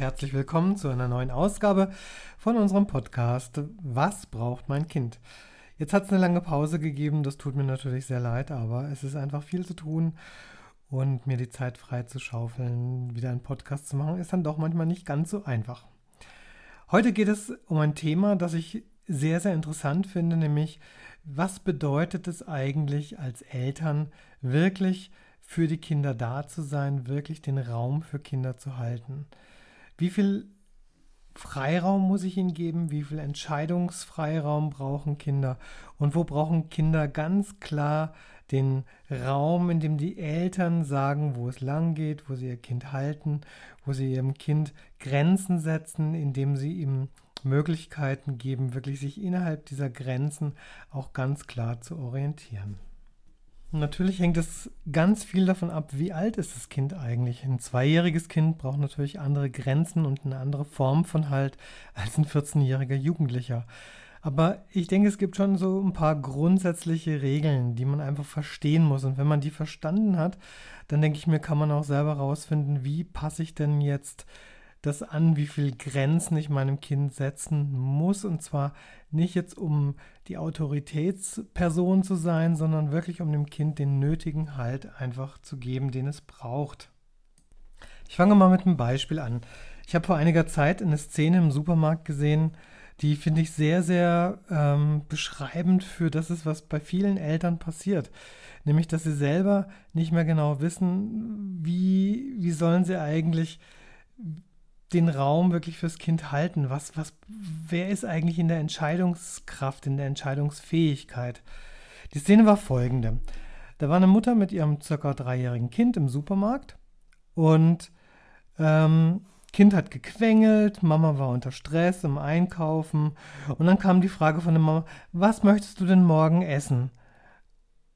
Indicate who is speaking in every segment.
Speaker 1: herzlich willkommen zu einer neuen Ausgabe von unserem Podcast Was braucht mein Kind? Jetzt hat es eine lange Pause gegeben, das tut mir natürlich sehr leid, aber es ist einfach viel zu tun und mir die Zeit frei zu schaufeln, wieder einen Podcast zu machen, ist dann doch manchmal nicht ganz so einfach. Heute geht es um ein Thema, das ich sehr, sehr interessant finde, nämlich was bedeutet es eigentlich als Eltern wirklich für die Kinder da zu sein, wirklich den Raum für Kinder zu halten. Wie viel Freiraum muss ich ihnen geben? Wie viel Entscheidungsfreiraum brauchen Kinder? Und wo brauchen Kinder ganz klar den Raum, in dem die Eltern sagen, wo es lang geht, wo sie ihr Kind halten, wo sie ihrem Kind Grenzen setzen, indem sie ihm Möglichkeiten geben, wirklich sich innerhalb dieser Grenzen auch ganz klar zu orientieren. Natürlich hängt es ganz viel davon ab, wie alt ist das Kind eigentlich. Ein zweijähriges Kind braucht natürlich andere Grenzen und eine andere Form von Halt als ein 14-jähriger Jugendlicher. Aber ich denke, es gibt schon so ein paar grundsätzliche Regeln, die man einfach verstehen muss. Und wenn man die verstanden hat, dann denke ich mir, kann man auch selber rausfinden, wie passe ich denn jetzt das an, wie viel Grenzen ich meinem Kind setzen muss. Und zwar nicht jetzt, um die Autoritätsperson zu sein, sondern wirklich, um dem Kind den nötigen Halt einfach zu geben, den es braucht. Ich fange mal mit einem Beispiel an. Ich habe vor einiger Zeit eine Szene im Supermarkt gesehen, die finde ich sehr, sehr ähm, beschreibend für das ist, was bei vielen Eltern passiert. Nämlich, dass sie selber nicht mehr genau wissen, wie, wie sollen sie eigentlich den Raum wirklich fürs Kind halten? Was, was, wer ist eigentlich in der Entscheidungskraft, in der Entscheidungsfähigkeit? Die Szene war folgende. Da war eine Mutter mit ihrem circa dreijährigen Kind im Supermarkt und ähm, Kind hat gequengelt, Mama war unter Stress im Einkaufen und dann kam die Frage von der Mama, was möchtest du denn morgen essen?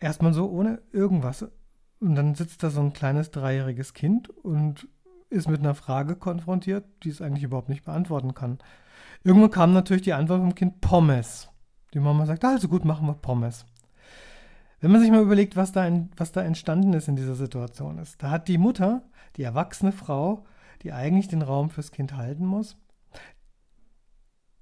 Speaker 1: Erstmal so ohne irgendwas. Und dann sitzt da so ein kleines dreijähriges Kind und ist mit einer Frage konfrontiert, die es eigentlich überhaupt nicht beantworten kann. Irgendwann kam natürlich die Antwort vom Kind Pommes. Die Mama sagt, also gut, machen wir Pommes. Wenn man sich mal überlegt, was da, in, was da entstanden ist in dieser Situation ist, da hat die Mutter, die erwachsene Frau, die eigentlich den Raum fürs Kind halten muss,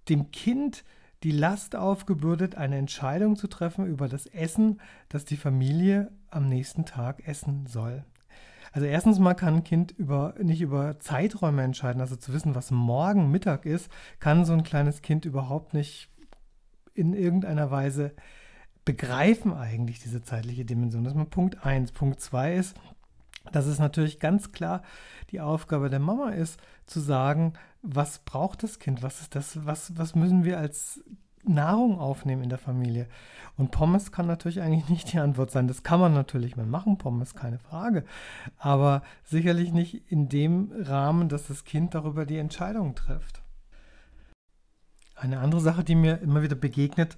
Speaker 1: dem Kind die Last aufgebürdet, eine Entscheidung zu treffen über das Essen, das die Familie am nächsten Tag essen soll. Also erstens mal kann ein Kind über, nicht über Zeiträume entscheiden, also zu wissen, was morgen Mittag ist, kann so ein kleines Kind überhaupt nicht in irgendeiner Weise begreifen eigentlich diese zeitliche Dimension. Das ist mal Punkt 1. Punkt 2 ist, dass es natürlich ganz klar die Aufgabe der Mama ist, zu sagen, was braucht das Kind, was ist das, was, was müssen wir als Nahrung aufnehmen in der Familie. Und Pommes kann natürlich eigentlich nicht die Antwort sein. Das kann man natürlich mal machen, Pommes, keine Frage. Aber sicherlich nicht in dem Rahmen, dass das Kind darüber die Entscheidung trifft. Eine andere Sache, die mir immer wieder begegnet,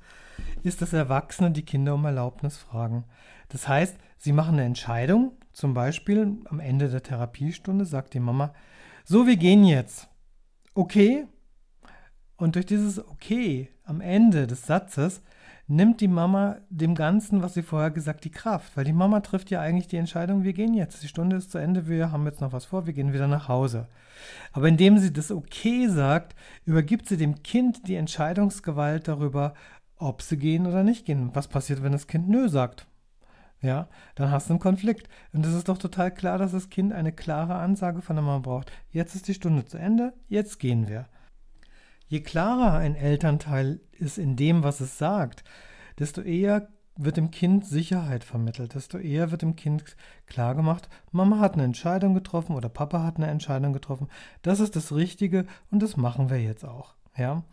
Speaker 1: ist, dass Erwachsene die Kinder um Erlaubnis fragen. Das heißt, sie machen eine Entscheidung, zum Beispiel am Ende der Therapiestunde sagt die Mama, so, wir gehen jetzt. Okay? Und durch dieses Okay am Ende des Satzes nimmt die Mama dem Ganzen, was sie vorher gesagt, die Kraft. Weil die Mama trifft ja eigentlich die Entscheidung, wir gehen jetzt, die Stunde ist zu Ende, wir haben jetzt noch was vor, wir gehen wieder nach Hause. Aber indem sie das Okay sagt, übergibt sie dem Kind die Entscheidungsgewalt darüber, ob sie gehen oder nicht gehen. Was passiert, wenn das Kind Nö sagt? Ja, dann hast du einen Konflikt. Und es ist doch total klar, dass das Kind eine klare Ansage von der Mama braucht. Jetzt ist die Stunde zu Ende, jetzt gehen wir. Je klarer ein Elternteil ist in dem, was es sagt, desto eher wird dem Kind Sicherheit vermittelt, desto eher wird dem Kind klargemacht, Mama hat eine Entscheidung getroffen oder Papa hat eine Entscheidung getroffen. Das ist das Richtige und das machen wir jetzt auch. Ja?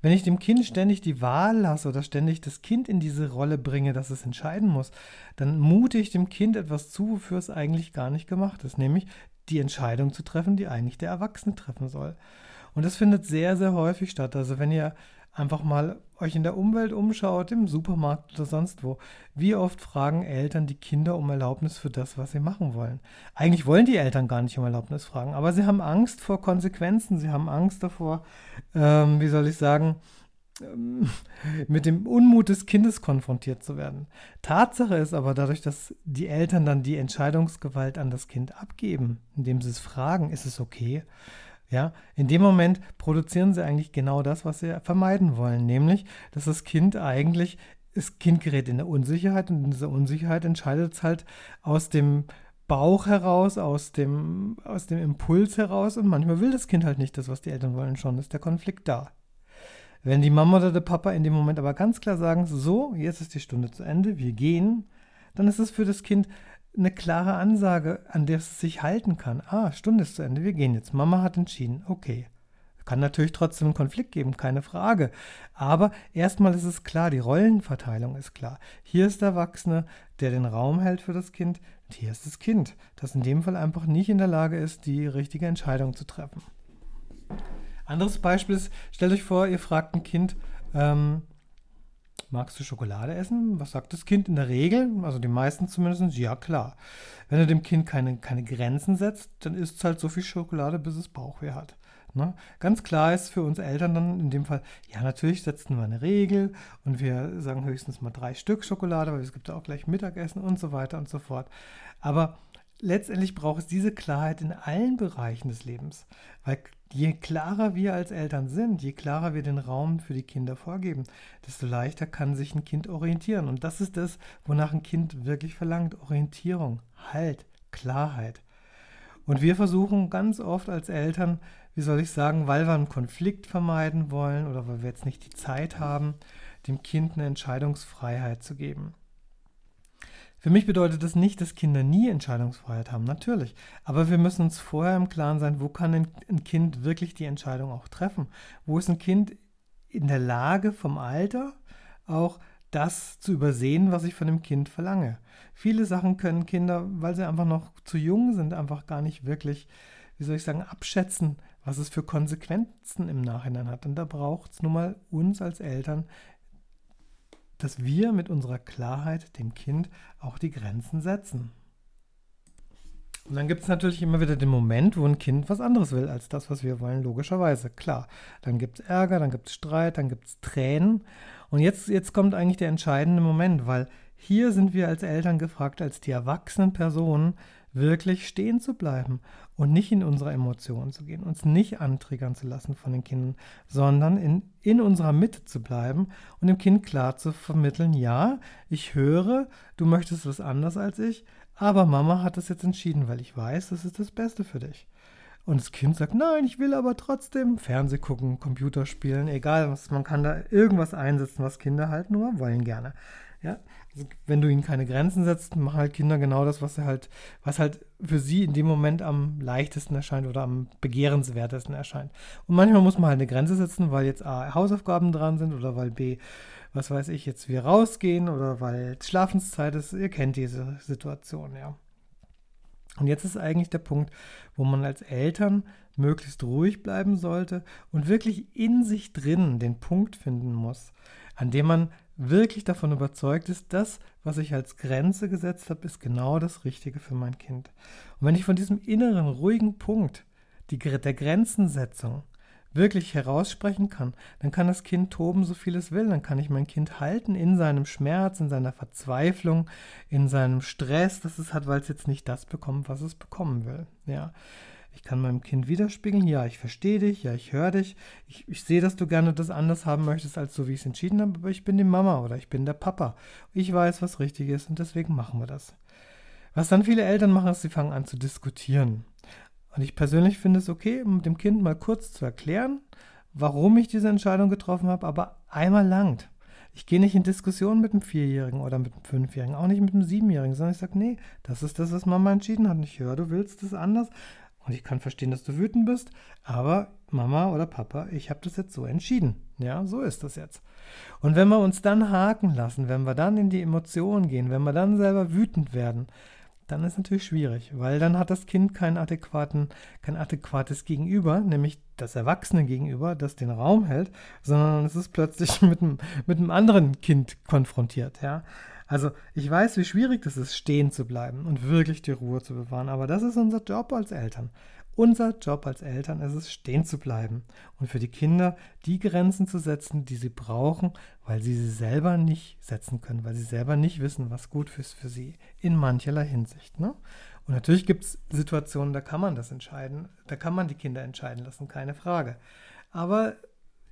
Speaker 1: Wenn ich dem Kind ständig die Wahl lasse oder ständig das Kind in diese Rolle bringe, dass es entscheiden muss, dann mute ich dem Kind etwas zu, wofür es eigentlich gar nicht gemacht ist, nämlich die Entscheidung zu treffen, die eigentlich der Erwachsene treffen soll. Und das findet sehr, sehr häufig statt. Also wenn ihr einfach mal euch in der Umwelt umschaut, im Supermarkt oder sonst wo, wie oft fragen Eltern die Kinder um Erlaubnis für das, was sie machen wollen. Eigentlich wollen die Eltern gar nicht um Erlaubnis fragen, aber sie haben Angst vor Konsequenzen, sie haben Angst davor, ähm, wie soll ich sagen, ähm, mit dem Unmut des Kindes konfrontiert zu werden. Tatsache ist aber dadurch, dass die Eltern dann die Entscheidungsgewalt an das Kind abgeben, indem sie es fragen, ist es okay, Ja, in dem Moment produzieren sie eigentlich genau das, was sie vermeiden wollen, nämlich, dass das Kind eigentlich, das Kind gerät in der Unsicherheit und in dieser Unsicherheit entscheidet es halt aus dem Bauch heraus, aus dem, aus dem Impuls heraus und manchmal will das Kind halt nicht das, was die Eltern wollen, schon ist der Konflikt da. Wenn die Mama oder der Papa in dem Moment aber ganz klar sagen, so, jetzt ist die Stunde zu Ende, wir gehen, dann ist es für das Kind eine klare Ansage, an der es sich halten kann. Ah, Stunde ist zu Ende, wir gehen jetzt. Mama hat entschieden, okay. Kann natürlich trotzdem einen Konflikt geben, keine Frage. Aber erstmal ist es klar, die Rollenverteilung ist klar. Hier ist der Erwachsene, der den Raum hält für das Kind. Und hier ist das Kind, das in dem Fall einfach nicht in der Lage ist, die richtige Entscheidung zu treffen. Anderes Beispiel ist, stellt euch vor, ihr fragt ein Kind, ähm, magst du Schokolade essen? Was sagt das Kind in der Regel? Also die meisten zumindest, ja klar. Wenn du dem Kind keine, keine Grenzen setzt, dann isst es halt so viel Schokolade, bis es Bauchweh hat. Ne? Ganz klar ist für uns Eltern dann in dem Fall, ja, natürlich setzen wir eine Regel und wir sagen höchstens mal drei Stück Schokolade, weil es gibt ja auch gleich Mittagessen und so weiter und so fort. Aber letztendlich braucht es diese Klarheit in allen Bereichen des Lebens, weil je klarer wir als Eltern sind, je klarer wir den Raum für die Kinder vorgeben, desto leichter kann sich ein Kind orientieren. Und das ist das, wonach ein Kind wirklich verlangt. Orientierung, Halt, Klarheit. Und wir versuchen ganz oft als Eltern, wie soll ich sagen, weil wir einen Konflikt vermeiden wollen oder weil wir jetzt nicht die Zeit haben, dem Kind eine Entscheidungsfreiheit zu geben. Für mich bedeutet das nicht, dass Kinder nie Entscheidungsfreiheit haben, natürlich. Aber wir müssen uns vorher im Klaren sein, wo kann ein Kind wirklich die Entscheidung auch treffen? Wo ist ein Kind in der Lage vom Alter auch das zu übersehen, was ich von dem Kind verlange? Viele Sachen können Kinder, weil sie einfach noch zu jung sind, einfach gar nicht wirklich, wie soll ich sagen, abschätzen, was es für Konsequenzen im Nachhinein hat. Und da braucht es nun mal uns als Eltern, dass wir mit unserer Klarheit dem Kind auch die Grenzen setzen. Und dann gibt es natürlich immer wieder den Moment, wo ein Kind was anderes will als das, was wir wollen, logischerweise. Klar, dann gibt es Ärger, dann gibt es Streit, dann gibt es Tränen. Und jetzt, jetzt kommt eigentlich der entscheidende Moment, weil hier sind wir als Eltern gefragt, als die erwachsenen Personen, wirklich stehen zu bleiben und nicht in unsere Emotionen zu gehen, uns nicht antriggern zu lassen von den Kindern, sondern in, in unserer Mitte zu bleiben und dem Kind klar zu vermitteln, ja, ich höre, du möchtest was anders als ich, aber Mama hat das jetzt entschieden, weil ich weiß, das ist das Beste für dich. Und das Kind sagt, nein, ich will aber trotzdem Fernseh gucken, Computer spielen, egal was, man kann da irgendwas einsetzen, was Kinder halt nur wollen gerne. Ja, also wenn du ihnen keine Grenzen setzt, machen halt Kinder genau das, was halt, was halt für sie in dem Moment am leichtesten erscheint oder am begehrenswertesten erscheint. Und manchmal muss man halt eine Grenze setzen, weil jetzt A, Hausaufgaben dran sind oder weil B, was weiß ich, jetzt wir rausgehen oder weil Schlafenszeit ist. Ihr kennt diese Situation, ja. Und jetzt ist eigentlich der Punkt, wo man als Eltern möglichst ruhig bleiben sollte und wirklich in sich drin den Punkt finden muss, an dem man wirklich davon überzeugt ist, das, was ich als Grenze gesetzt habe, ist genau das Richtige für mein Kind. Und wenn ich von diesem inneren, ruhigen Punkt die, der Grenzensetzung wirklich heraussprechen kann, dann kann das Kind toben, so viel es will. Dann kann ich mein Kind halten in seinem Schmerz, in seiner Verzweiflung, in seinem Stress, das es hat, weil es jetzt nicht das bekommt, was es bekommen will. Ja. Ich kann meinem Kind widerspiegeln, ja, ich verstehe dich, ja, ich höre dich, ich, ich sehe, dass du gerne das anders haben möchtest, als so wie ich es entschieden habe, aber ich bin die Mama oder ich bin der Papa. Ich weiß, was richtig ist und deswegen machen wir das. Was dann viele Eltern machen, ist, sie fangen an zu diskutieren. Und ich persönlich finde es okay, dem Kind mal kurz zu erklären, warum ich diese Entscheidung getroffen habe, aber einmal langt. Ich gehe nicht in Diskussion mit einem Vierjährigen oder mit einem Fünfjährigen, auch nicht mit einem Siebenjährigen, sondern ich sage, nee, das ist das, was Mama entschieden hat. Und ich höre, du willst es anders, und ich kann verstehen, dass du wütend bist, aber Mama oder Papa, ich habe das jetzt so entschieden. Ja, so ist das jetzt. Und wenn wir uns dann haken lassen, wenn wir dann in die Emotionen gehen, wenn wir dann selber wütend werden, dann ist natürlich schwierig, weil dann hat das Kind kein adäquates Gegenüber, nämlich das Erwachsene Gegenüber, das den Raum hält, sondern es ist plötzlich mit einem, mit einem anderen Kind konfrontiert. Ja? Also ich weiß, wie schwierig das ist, stehen zu bleiben und wirklich die Ruhe zu bewahren, aber das ist unser Job als Eltern. Unser Job als Eltern ist es, stehen zu bleiben und für die Kinder die Grenzen zu setzen, die sie brauchen, weil sie sie selber nicht setzen können, weil sie selber nicht wissen, was gut ist für sie in mancherlei Hinsicht. Ne? Und natürlich gibt es Situationen, da kann man das entscheiden, da kann man die Kinder entscheiden lassen, keine Frage. Aber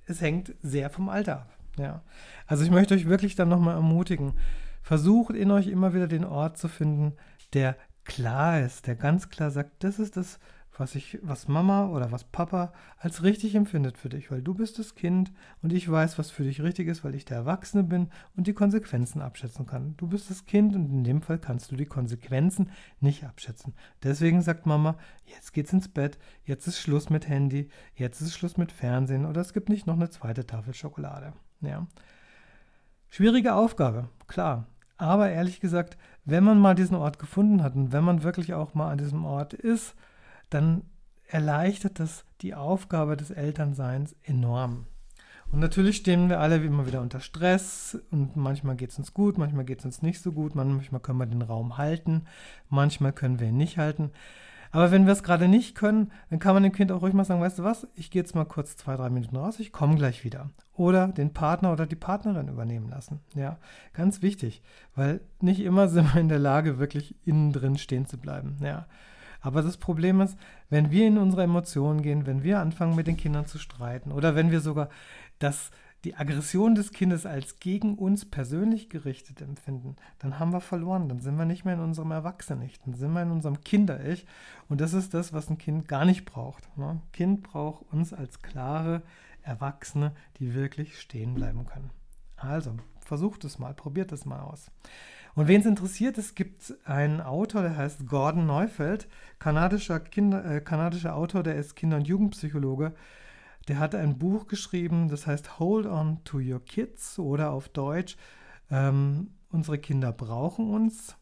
Speaker 1: es hängt sehr vom Alter ab. Ja. Also ich möchte euch wirklich dann nochmal ermutigen, versucht in euch immer wieder den Ort zu finden, der klar ist, der ganz klar sagt, das ist das, was ich, was Mama oder was Papa als richtig empfindet für dich, weil du bist das Kind und ich weiß, was für dich richtig ist, weil ich der Erwachsene bin und die Konsequenzen abschätzen kann. Du bist das Kind und in dem Fall kannst du die Konsequenzen nicht abschätzen. Deswegen sagt Mama, jetzt geht's ins Bett, jetzt ist Schluss mit Handy, jetzt ist Schluss mit Fernsehen oder es gibt nicht noch eine zweite Tafel Schokolade. Ja. Schwierige Aufgabe, klar. Aber ehrlich gesagt, wenn man mal diesen Ort gefunden hat und wenn man wirklich auch mal an diesem Ort ist, dann erleichtert das die Aufgabe des Elternseins enorm. Und natürlich stehen wir alle immer wieder unter Stress und manchmal geht es uns gut, manchmal geht es uns nicht so gut, manchmal können wir den Raum halten, manchmal können wir ihn nicht halten. Aber wenn wir es gerade nicht können, dann kann man dem Kind auch ruhig mal sagen, weißt du was, ich gehe jetzt mal kurz zwei, drei Minuten raus, ich komme gleich wieder. Oder den Partner oder die Partnerin übernehmen lassen. Ja, ganz wichtig, weil nicht immer sind wir in der Lage, wirklich innen drin stehen zu bleiben. Ja. Aber das Problem ist, wenn wir in unsere Emotionen gehen, wenn wir anfangen mit den Kindern zu streiten oder wenn wir sogar das die Aggression des Kindes als gegen uns persönlich gerichtet empfinden, dann haben wir verloren. Dann sind wir nicht mehr in unserem Erwachsenen-Ich, dann sind wir in unserem Kinder-Ich. Und das ist das, was ein Kind gar nicht braucht. Ne? Kind braucht uns als klare Erwachsene, die wirklich stehen bleiben können. Also, versucht es mal, probiert es mal aus. Und wen es interessiert, es gibt einen Autor, der heißt Gordon Neufeld, kanadischer, Kinder, äh, kanadischer Autor, der ist Kinder- und Jugendpsychologe. Der hat ein Buch geschrieben, das heißt Hold on to your kids oder auf Deutsch ähm, Unsere Kinder brauchen uns.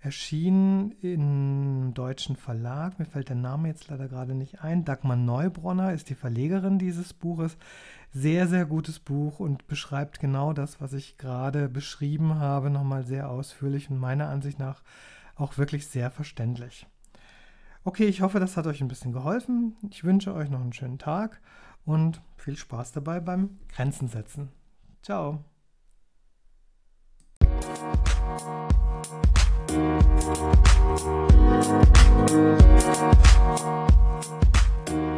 Speaker 1: Erschienen im deutschen Verlag, mir fällt der Name jetzt leider gerade nicht ein. Dagmar Neubronner ist die Verlegerin dieses Buches. Sehr, sehr gutes Buch und beschreibt genau das, was ich gerade beschrieben habe, nochmal sehr ausführlich und meiner Ansicht nach auch wirklich sehr verständlich. Okay, ich hoffe, das hat euch ein bisschen geholfen. Ich wünsche euch noch einen schönen Tag und viel Spaß dabei beim Grenzen setzen. Ciao. Thank you.